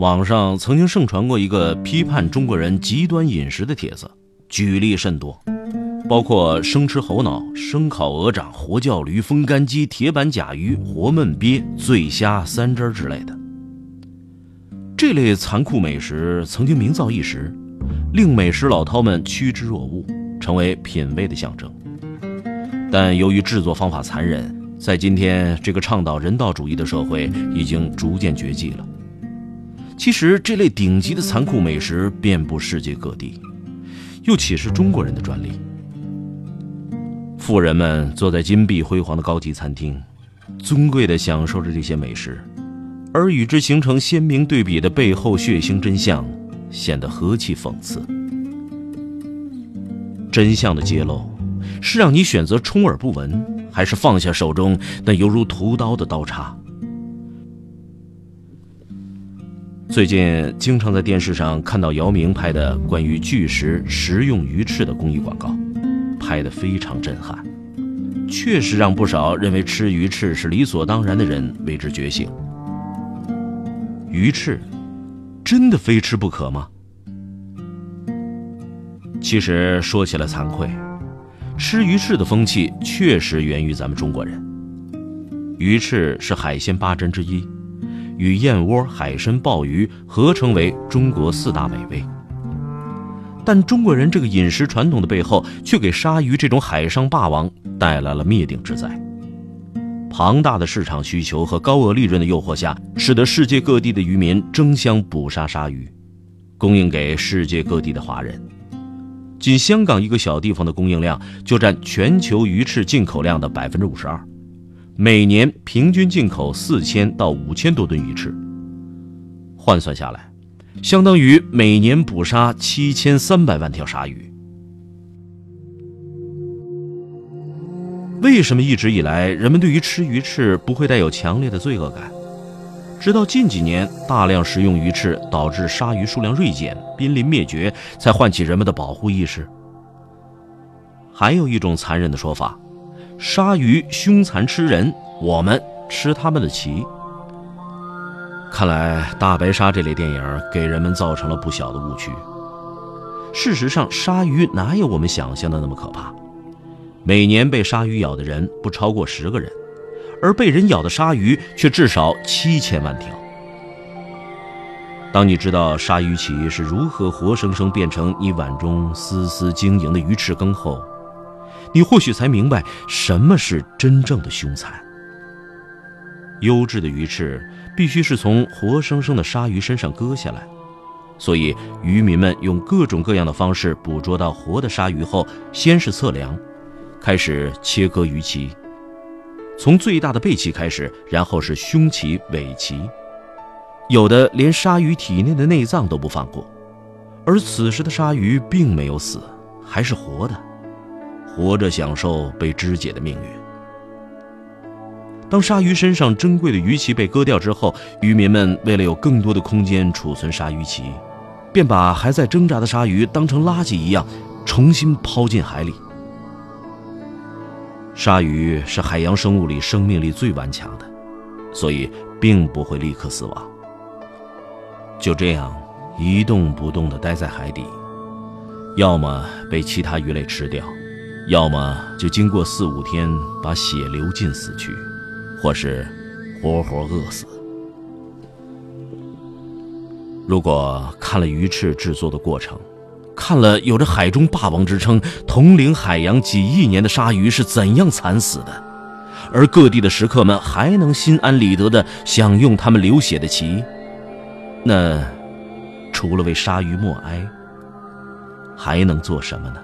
网上曾经盛传过一个批判中国人极端饮食的帖子，举例甚多，包括生吃猴脑、生烤鹅掌、活叫驴、风干鸡、铁板甲鱼、活焖鳖、醉虾、三汁之类的。这类残酷美食曾经名噪一时，令美食老饕们趋之若鹜，成为品味的象征。但由于制作方法残忍，在今天这个倡导人道主义的社会，已经逐渐绝迹了。其实这类顶级的残酷美食遍布世界各地，又岂是中国人的专利？富人们坐在金碧辉煌的高级餐厅，尊贵地享受着这些美食，而与之形成鲜明对比的背后血腥真相，显得何其讽刺！真相的揭露，是让你选择充耳不闻，还是放下手中那犹如屠刀的刀叉？最近经常在电视上看到姚明拍的关于巨石食用鱼翅的公益广告，拍得非常震撼，确实让不少认为吃鱼翅是理所当然的人为之觉醒。鱼翅真的非吃不可吗？其实说起来惭愧，吃鱼翅的风气确实源于咱们中国人。鱼翅是海鲜八珍之一。与燕窝、海参、鲍鱼合称为中国四大美味，但中国人这个饮食传统的背后，却给鲨鱼这种海上霸王带来了灭顶之灾。庞大的市场需求和高额利润的诱惑下，使得世界各地的渔民争相捕杀鲨鱼，供应给世界各地的华人。仅香港一个小地方的供应量，就占全球鱼翅进口量的百分之五十二。每年平均进口四千到五千多吨鱼翅，换算下来，相当于每年捕杀七千三百万条鲨鱼。为什么一直以来人们对于吃鱼翅不会带有强烈的罪恶感？直到近几年大量食用鱼翅导致鲨鱼数量锐减、濒临灭绝，才唤起人们的保护意识。还有一种残忍的说法。鲨鱼凶残吃人，我们吃他们的鳍。看来《大白鲨》这类电影给人们造成了不小的误区。事实上，鲨鱼哪有我们想象的那么可怕？每年被鲨鱼咬的人不超过十个人，而被人咬的鲨鱼却至少七千万条。当你知道鲨鱼鳍是如何活生生变成你碗中丝丝晶莹的鱼翅羹后，你或许才明白什么是真正的凶残。优质的鱼翅必须是从活生生的鲨鱼身上割下来，所以渔民们用各种各样的方式捕捉到活的鲨鱼后，先是测量，开始切割鱼鳍，从最大的背鳍开始，然后是胸鳍、尾鳍，有的连鲨鱼体内的内脏都不放过，而此时的鲨鱼并没有死，还是活的。活着享受被肢解的命运。当鲨鱼身上珍贵的鱼鳍被割掉之后，渔民们为了有更多的空间储存鲨鱼鳍，便把还在挣扎的鲨鱼当成垃圾一样，重新抛进海里。鲨鱼是海洋生物里生命力最顽强的，所以并不会立刻死亡。就这样一动不动地待在海底，要么被其他鱼类吃掉。要么就经过四五天把血流尽死去，或是活活饿死。如果看了鱼翅制作的过程，看了有着海中霸王之称、统领海洋几亿年的鲨鱼是怎样惨死的，而各地的食客们还能心安理得地享用他们流血的鳍，那除了为鲨鱼默哀，还能做什么呢？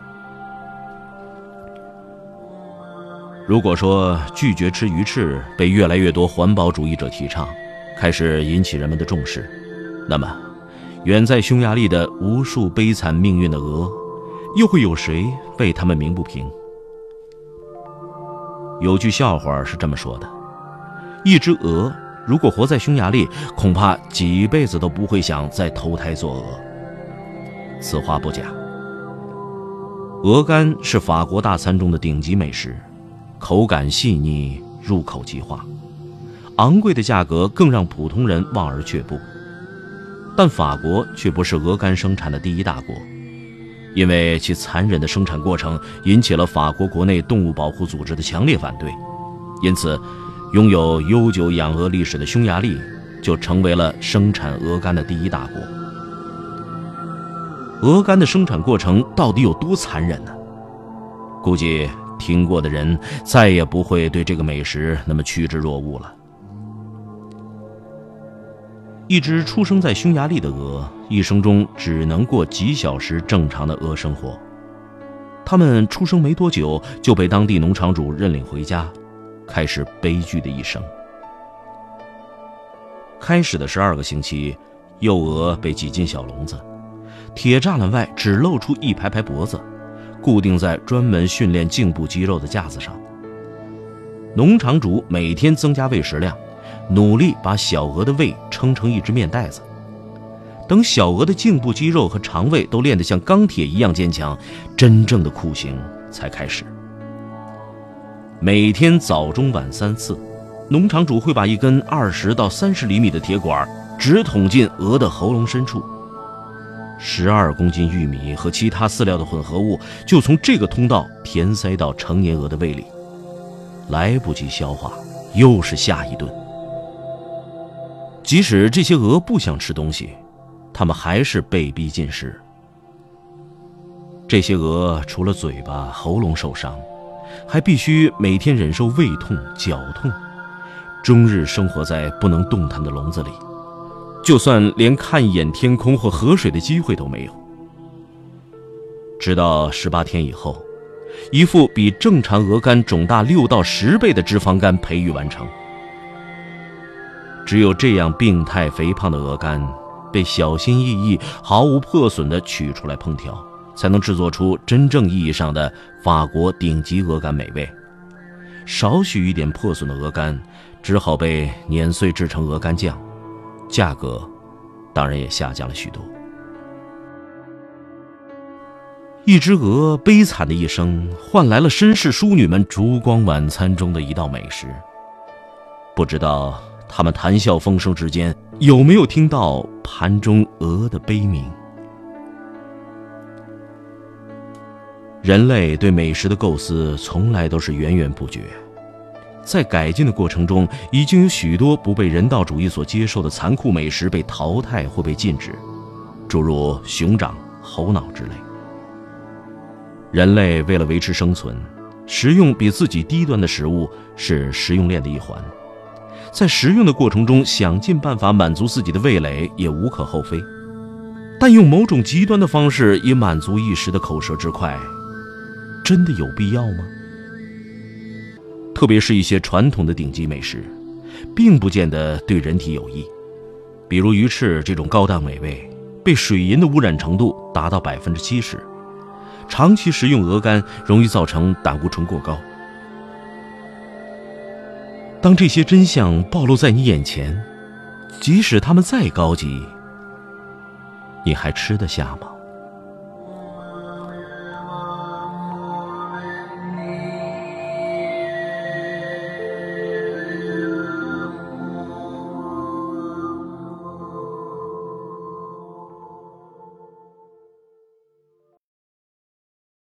如果说拒绝吃鱼翅被越来越多环保主义者提倡，开始引起人们的重视，那么，远在匈牙利的无数悲惨命运的鹅，又会有谁为他们鸣不平？有句笑话是这么说的：一只鹅如果活在匈牙利，恐怕几辈子都不会想再投胎做鹅。此话不假。鹅肝是法国大餐中的顶级美食，口感细腻，入口即化，昂贵的价格更让普通人望而却步。但法国却不是鹅肝生产的第一大国，因为其残忍的生产过程引起了法国国内动物保护组织的强烈反对，因此，拥有悠久养鹅历史的匈牙利就成为了生产鹅肝的第一大国。鹅肝的生产过程到底有多残忍呢？估计听过的人再也不会对这个美食那么趋之若鹜了。一只出生在匈牙利的鹅，一生中只能过几小时正常的鹅生活。它们出生没多久就被当地农场主认领回家，开始悲剧的一生。开始的十二个星期，幼鹅被挤进小笼子，铁栅栏外只露出一排排脖子，固定在专门训练颈部肌肉的架子上。农场主每天增加喂食量。努力把小鹅的胃撑成一只面袋子。等小鹅的颈部肌肉和肠胃都练得像钢铁一样坚强，真正的酷刑才开始。每天早中晚三次，农场主会把一根二十到三十厘米的铁管直捅进鹅的喉咙深处。十二公斤玉米和其他饲料的混合物就从这个通道填塞到成年鹅的胃里，来不及消化，又是下一顿。即使这些鹅不想吃东西，它们还是被逼进食。这些鹅除了嘴巴、喉咙受伤，还必须每天忍受胃痛、脚痛，终日生活在不能动弹的笼子里，就算连看一眼天空或河水的机会都没有。直到十八天以后，一副比正常鹅肝肿大六到十倍的脂肪肝培育完成。只有这样病态肥胖的鹅肝，被小心翼翼、毫无破损地取出来烹调，才能制作出真正意义上的法国顶级鹅肝美味。少许一点破损的鹅肝，只好被碾碎制成鹅肝酱，价格当然也下降了许多。一只鹅悲惨的一生，换来了绅士淑女们烛光晚餐中的一道美食。不知道。他们谈笑风生之间，有没有听到盘中鹅的悲鸣？人类对美食的构思从来都是源源不绝，在改进的过程中，已经有许多不被人道主义所接受的残酷美食被淘汰或被禁止，诸如熊掌、猴脑之类。人类为了维持生存，食用比自己低端的食物是食用链的一环。在食用的过程中，想尽办法满足自己的味蕾也无可厚非，但用某种极端的方式以满足一时的口舌之快，真的有必要吗？特别是一些传统的顶级美食，并不见得对人体有益，比如鱼翅这种高档美味，被水银的污染程度达到百分之七十，长期食用鹅肝容易造成胆固醇过高。当这些真相暴露在你眼前，即使他们再高级，你还吃得下吗？